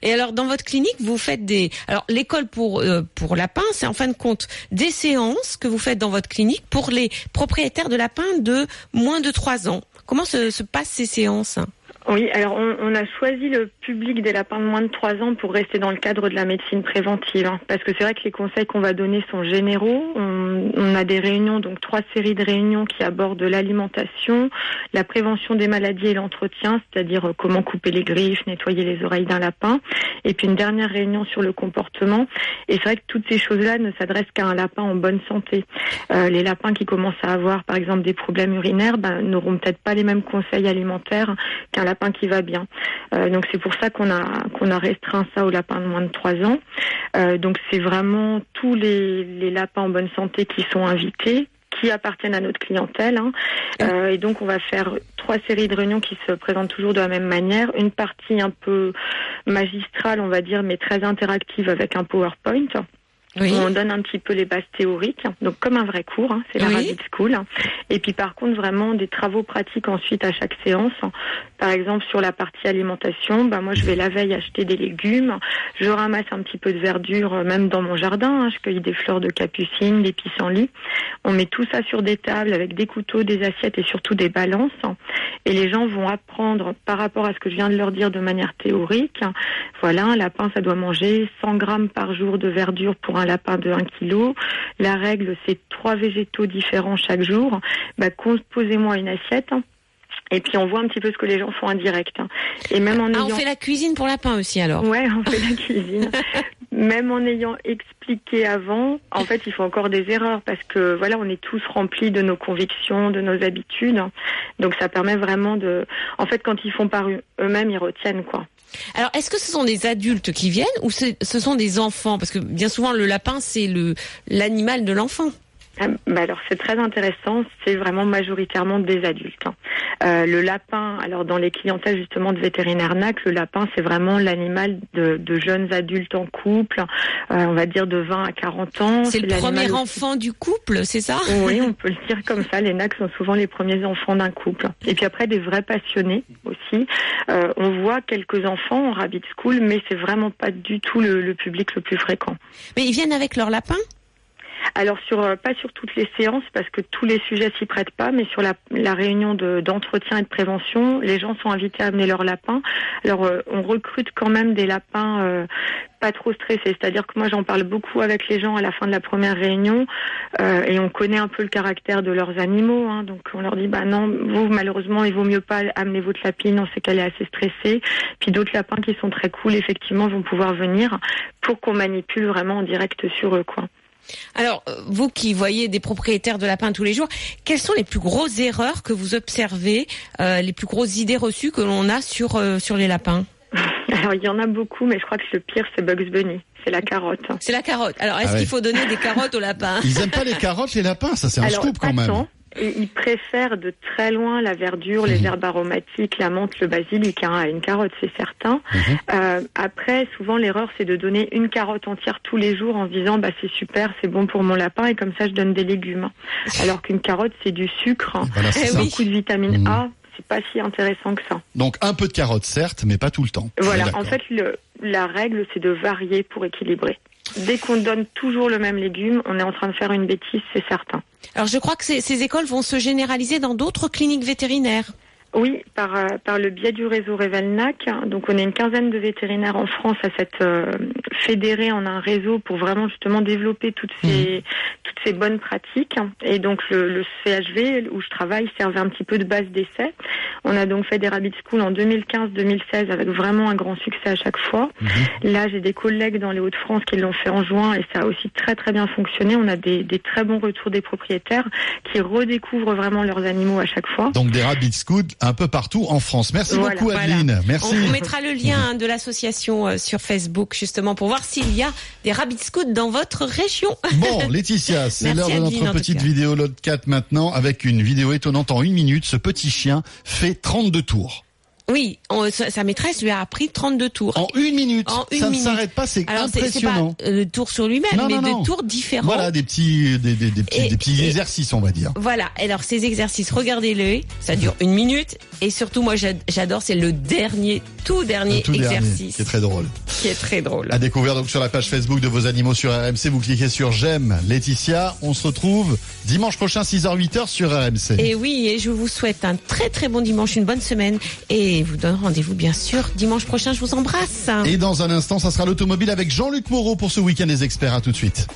Et alors, dans votre clinique, vous faites des. Alors, l'école pour euh, pour lapins, c'est en fin de compte des séances que vous faites dans votre clinique pour les propriétaires de lapins de moins de 3 ans. Comment se, se passent ces séances? Oui, alors on, on a choisi le public des lapins de moins de 3 ans pour rester dans le cadre de la médecine préventive. hein, parce que c'est vrai que les conseils qu'on va donner sont généraux. On, on a des réunions, donc trois séries de réunions qui abordent l'alimentation, la prévention des maladies et l'entretien, c'est-à-dire euh, comment couper les griffes, nettoyer les oreilles d'un lapin. Et puis une dernière réunion sur le comportement. Et c'est vrai que toutes ces choses-là ne s'adressent qu'à un lapin en bonne santé. Euh, les lapins qui commencent à avoir, par exemple, des problèmes urinaires, ben, n'auront peut-être pas les mêmes conseils alimentaires qu'un lapin qui va bien. Euh, donc c'est pour ça qu'on a qu'on a restreint ça aux lapins de moins de 3 ans. Euh, donc c'est vraiment tous les, les lapins en bonne santé qui sont invités qui appartiennent à notre clientèle. hein. Euh, et donc on va faire trois séries de réunions qui se présentent toujours de la même manière. Une partie un peu magistrale, on va dire, mais très interactive avec un PowerPoint. Oui. où on donne un petit peu les bases théoriques, donc comme un vrai cours, hein, c'est la Oui. Rabbit School. Et puis par contre vraiment des travaux pratiques ensuite à chaque séance. Par exemple sur la partie alimentation, bah moi je vais la veille acheter des légumes, je ramasse un petit peu de verdure euh, même dans mon jardin, hein, je cueille des fleurs de capucine, des pissenlits. On met tout ça sur des tables avec des couteaux, des assiettes et surtout des balances. Et les gens vont apprendre par rapport à ce que je viens de leur dire de manière théorique. Voilà, un lapin, ça doit manger 100 grammes par jour de verdure pour un lapin de 1 kg. La règle, c'est trois végétaux différents chaque jour. Bah, composez-moi une assiette. Et puis on voit un petit peu ce que les gens font en direct. Et même en Ah, on ayant... fait la cuisine pour lapins aussi alors. Ouais, on fait la <laughs> cuisine. Même en ayant expliqué avant, en fait, il faut encore des erreurs parce que voilà, on est tous remplis de nos convictions, de nos habitudes. Donc ça permet vraiment de, en fait, quand ils font par eux- eux-mêmes, ils retiennent quoi. Alors, est-ce que ce sont des adultes qui viennent ou ce sont des enfants? Parce que bien souvent, le lapin, c'est le l'animal de l'enfant. Ah, bah alors c'est très intéressant, c'est vraiment majoritairement des adultes. hein. Euh, le lapin, alors dans les clientèles justement de vétérinaires NAC, le lapin c'est vraiment l'animal de, de jeunes adultes en couple, euh, on va dire de 20 à 40 ans. C'est le premier aussi- enfant du couple, c'est ça? Oui, on <laughs> peut le dire comme ça. Les NAC sont souvent les premiers enfants d'un couple. Et puis après, des vrais passionnés aussi. Euh, on voit quelques enfants en Rabbit School, mais c'est vraiment pas du tout le, le public le plus fréquent. Mais ils viennent avec leur lapin? Alors sur euh, pas sur toutes les séances parce que tous les sujets s'y prêtent pas, mais sur la, la réunion de- d'entretien et de prévention, les gens sont invités à amener leurs lapins. Alors euh, on recrute quand même des lapins euh, pas trop stressés, c'est-à-dire que moi j'en parle beaucoup avec les gens à la fin de la première réunion et on connaît un peu le caractère de leurs animaux, hein. donc on leur dit bah non vous malheureusement il vaut mieux pas amener votre lapine, on sait qu'elle est assez stressée. Puis d'autres lapins qui sont très cool effectivement vont pouvoir venir pour qu'on manipule vraiment en direct sur eux quoi. Alors, euh, vous qui voyez des propriétaires de lapins tous les jours, quelles sont les plus grosses erreurs que vous observez, euh, les plus grosses idées reçues que l'on a sur euh, sur les lapins? Alors, il y en a beaucoup, mais je crois que le pire, c'est Bugs Bunny. C'est la carotte. C'est la carotte. Alors, est-ce Ah ouais. qu'il faut donner des carottes aux lapins? Ils aiment pas les carottes, les lapins, ça c'est un scoop quand même. Et ils préfèrent de très loin la verdure, les Mhm. herbes aromatiques, la menthe, le basilic hein, à une carotte, c'est certain. Mhm. Euh, après, souvent, l'erreur, c'est de donner une carotte entière tous les jours en se disant, bah, c'est super, c'est bon pour mon lapin, et comme ça, je donne des légumes. Alors qu'une carotte, c'est du sucre, Voilà, c'est Eh ça. oui. beaucoup de vitamine Mhm. A. c'est pas si intéressant que ça. Donc un peu de carottes, certes, mais pas tout le temps. Voilà, en fait, le, la règle, c'est de varier pour équilibrer. Dès qu'on donne toujours le même légume, on est en train de faire une bêtise, c'est certain. Alors je crois que ces, écoles vont se généraliser dans d'autres cliniques vétérinaires. Oui, par, euh, par le biais du réseau Revelnac. Donc, on est une quinzaine de vétérinaires en France à s'être euh, fédérés en un réseau pour vraiment justement développer toutes ces, toutes ces bonnes pratiques. Et donc, le, le CHV, où je travaille, servait un petit peu de base d'essai. On a donc fait des Rabbit School en 2015-2016 avec vraiment un grand succès à chaque fois. Là, j'ai des collègues dans les Hauts-de-France qui l'ont fait en juin et ça a aussi très très bien fonctionné. On a des, des très bons retours des propriétaires qui redécouvrent vraiment leurs animaux à chaque fois. Donc des rabbit scouts un peu partout en France. Merci Voilà, beaucoup voilà. Adeline. Merci. On, on mettra le lien hein, de l'association euh, sur Facebook justement pour voir s'il y a des rabbit scouts dans votre région. Bon, <laughs> Laetitia, c'est l'heure de notre petite vidéo Lotcat maintenant avec une vidéo étonnante en une minute. Ce petit chien fait 32 tours. Oui, on- sa, sa maîtresse lui a appris 32 tours. En une minute. En une ça minute. ne s'arrête pas, c'est Alors c'est impressionnant. pas euh, le tour sur lui-même, mais non, tours différents. Voilà, des petits, des, des, des petits, Et- des petits et- exercices, on va dire. Voilà, alors ces exercices, regardez-le, ça dure une minute et surtout moi j'ad- j'adore, c'est le dernier, tout dernier Le tout dernier, exercice qui est très drôle. qui est très drôle. À découvrir donc sur la page Facebook de vos animaux sur RMC. Vous cliquez sur j'aime Laetitia. On se retrouve dimanche prochain 6h-8h sur RMC. Et oui, et je vous souhaite un très très bon dimanche, une bonne semaine et vous donne rendez-vous bien sûr dimanche prochain, je vous embrasse. Et dans un instant, ça sera l'automobile avec Jean-Luc Moreau pour ce week-end des experts. À tout de suite.